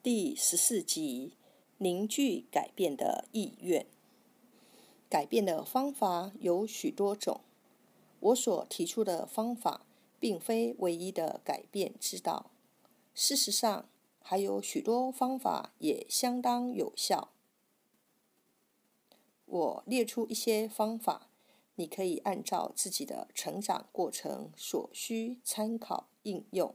第十四集：凝聚改变的意愿。改变的方法有许多种。我所提出的方法，并非唯一的改变之道。事实上，还有许多方法也相当有效。我列出一些方法，你可以按照自己的成长过程所需参考应用。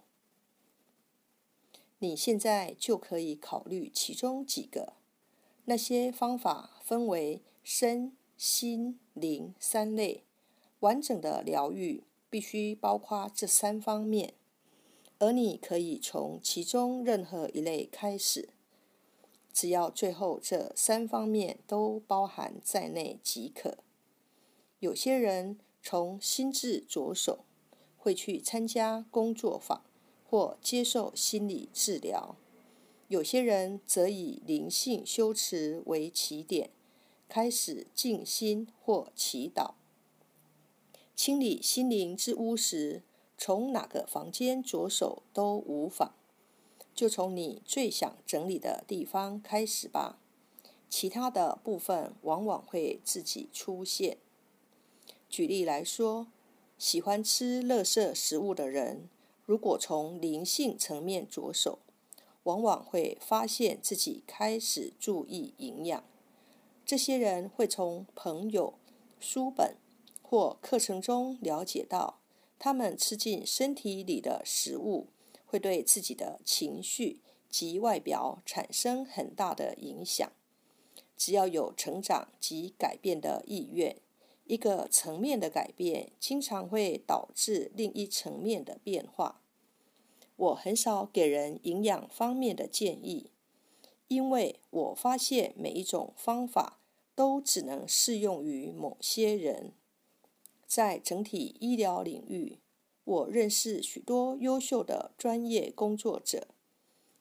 你现在就可以考虑其中几个。那些方法分为身心灵三类，完整的疗愈必须包括这三方面，而你可以从其中任何一类开始，只要最后这三方面都包含在内即可。有些人从心智着手，会去参加工作坊。或接受心理治疗，有些人则以灵性修持为起点，开始静心或祈祷。清理心灵之屋时，从哪个房间着手都无妨，就从你最想整理的地方开始吧。其他的部分往往会自己出现。举例来说，喜欢吃垃圾食物的人。如果从灵性层面着手，往往会发现自己开始注意营养。这些人会从朋友、书本或课程中了解到，他们吃进身体里的食物会对自己的情绪及外表产生很大的影响。只要有成长及改变的意愿，一个层面的改变经常会导致另一层面的变化。我很少给人营养方面的建议，因为我发现每一种方法都只能适用于某些人。在整体医疗领域，我认识许多优秀的专业工作者，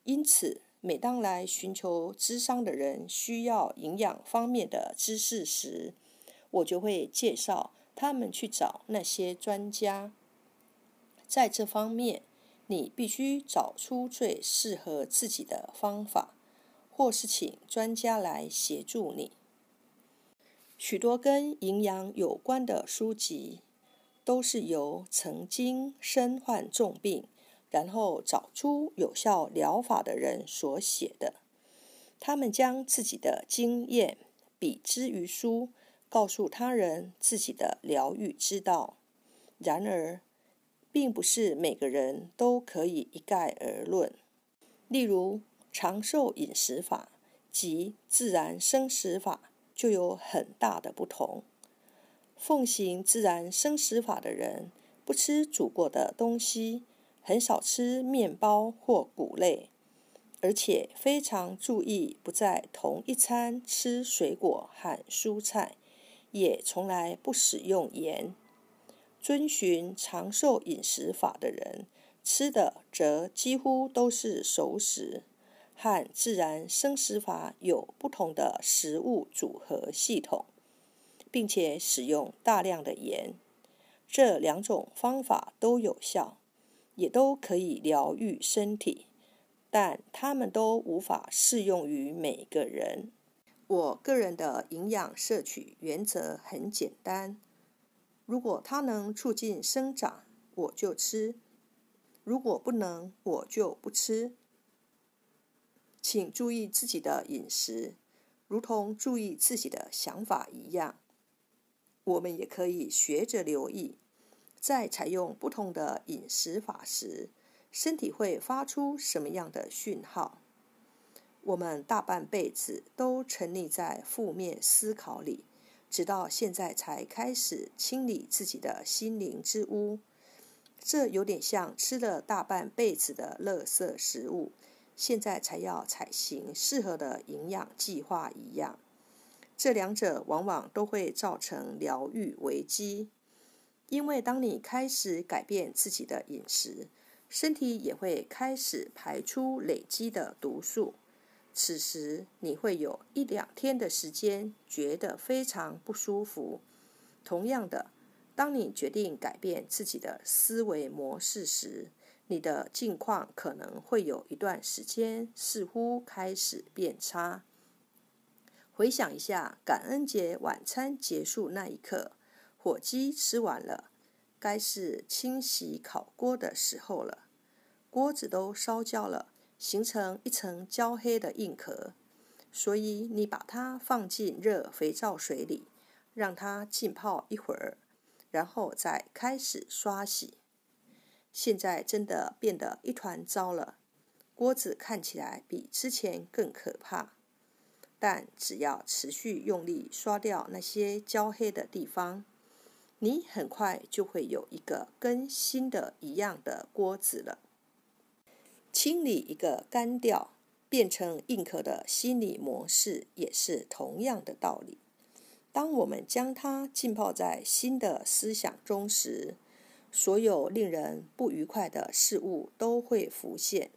因此每当来寻求咨商的人需要营养方面的知识时，我就会介绍他们去找那些专家。在这方面。你必须找出最适合自己的方法，或是请专家来协助你。许多跟营养有关的书籍，都是由曾经身患重病，然后找出有效疗法的人所写的。他们将自己的经验比之于书，告诉他人自己的疗愈之道。然而，并不是每个人都可以一概而论。例如，长寿饮食法及自然生食法就有很大的不同。奉行自然生食法的人，不吃煮过的东西，很少吃面包或谷类，而且非常注意不在同一餐吃水果和蔬菜，也从来不使用盐。遵循长寿饮食法的人，吃的则几乎都是熟食，和自然生食法有不同的食物组合系统，并且使用大量的盐。这两种方法都有效，也都可以疗愈身体，但它们都无法适用于每个人。我个人的营养摄取原则很简单。如果它能促进生长，我就吃；如果不能，我就不吃。请注意自己的饮食，如同注意自己的想法一样。我们也可以学着留意，在采用不同的饮食法时，身体会发出什么样的讯号。我们大半辈子都沉溺在负面思考里。直到现在才开始清理自己的心灵之屋，这有点像吃了大半辈子的垃圾食物，现在才要采行适合的营养计划一样。这两者往往都会造成疗愈危机，因为当你开始改变自己的饮食，身体也会开始排出累积的毒素。此时你会有一两天的时间觉得非常不舒服。同样的，当你决定改变自己的思维模式时，你的境况可能会有一段时间似乎开始变差。回想一下，感恩节晚餐结束那一刻，火鸡吃完了，该是清洗烤锅的时候了。锅子都烧焦了，形成一层焦黑的硬壳，所以你把它放进热肥皂水里，让它浸泡一会儿，然后再开始刷洗。现在真的变得一团糟了，锅子看起来比之前更可怕。但只要持续用力刷掉那些焦黑的地方，你很快就会有一个跟新的一样的锅子了。清理一个干掉、变成硬壳的心理模式，也是同样的道理。当我们将它浸泡在新的思想中时，所有令人不愉快的事物都会浮现。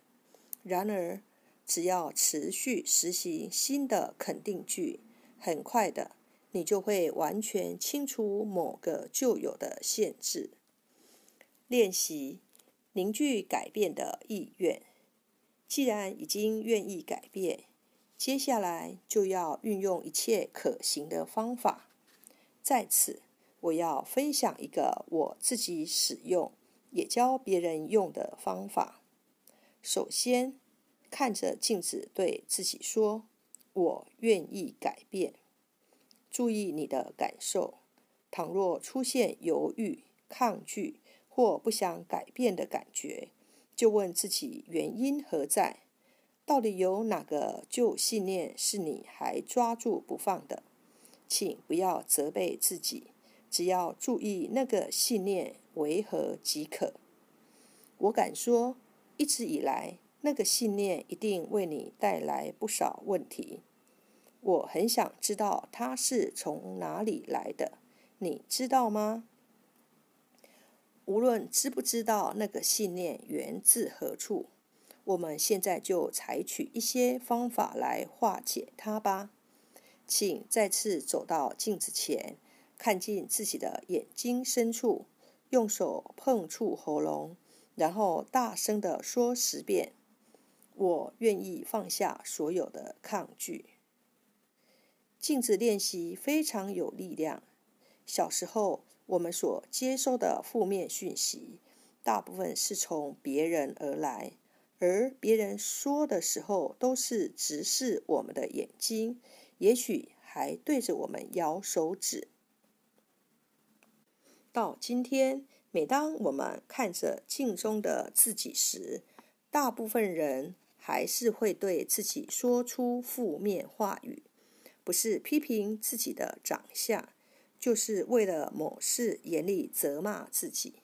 然而，只要持续实行新的肯定句，很快的，你就会完全清除某个旧有的限制。练习凝聚改变的意愿。既然已经愿意改变，接下来就要运用一切可行的方法。在此，我要分享一个我自己使用，也教别人用的方法。首先。看着镜子，对自己说：“我愿意改变。”注意你的感受。倘若出现犹豫、抗拒或不想改变的感觉，就问自己原因何在？到底有哪个旧信念是你还抓住不放的？请不要责备自己，只要注意那个信念为何即可。我敢说，一直以来。那个信念一定为你带来不少问题。我很想知道它是从哪里来的，你知道吗？无论知不知道那个信念源自何处，我们现在就采取一些方法来化解它吧。请再次走到镜子前，看进自己的眼睛深处，用手碰触喉咙，然后大声的说十遍。我愿意放下所有的抗拒。镜子练习非常有力量。小时候，我们所接收的负面讯息，大部分是从别人而来，而别人说的时候，都是直视我们的眼睛，也许还对着我们摇手指。到今天，每当我们看着镜中的自己时，大部分人。还是会对自己说出负面话语，不是批评自己的长相，就是为了某事严厉责骂自己。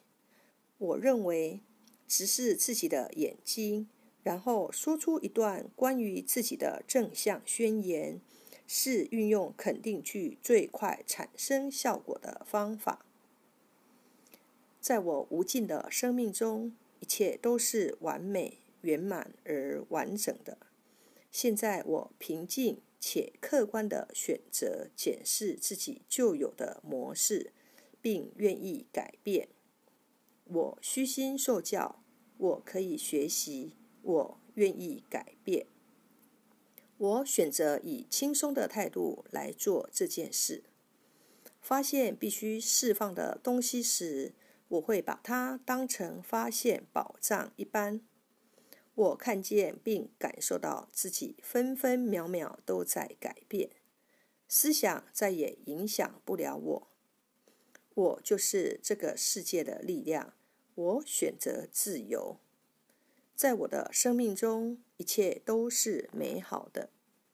我认为，直视自己的眼睛，然后说出一段关于自己的正向宣言，是运用肯定句最快产生效果的方法。在我无尽的生命中，一切都是完美。圆满而完整的。现在，我平静且客观的选择检视自己旧有的模式，并愿意改变。我虚心受教，我可以学习，我愿意改变。我选择以轻松的态度来做这件事。发现必须释放的东西时，我会把它当成发现宝藏一般。我看见并感受到自己分分秒秒都在改变，思想再也影响不了我。我就是这个世界的力量。我选择自由，在我的生命中，一切都是美好的。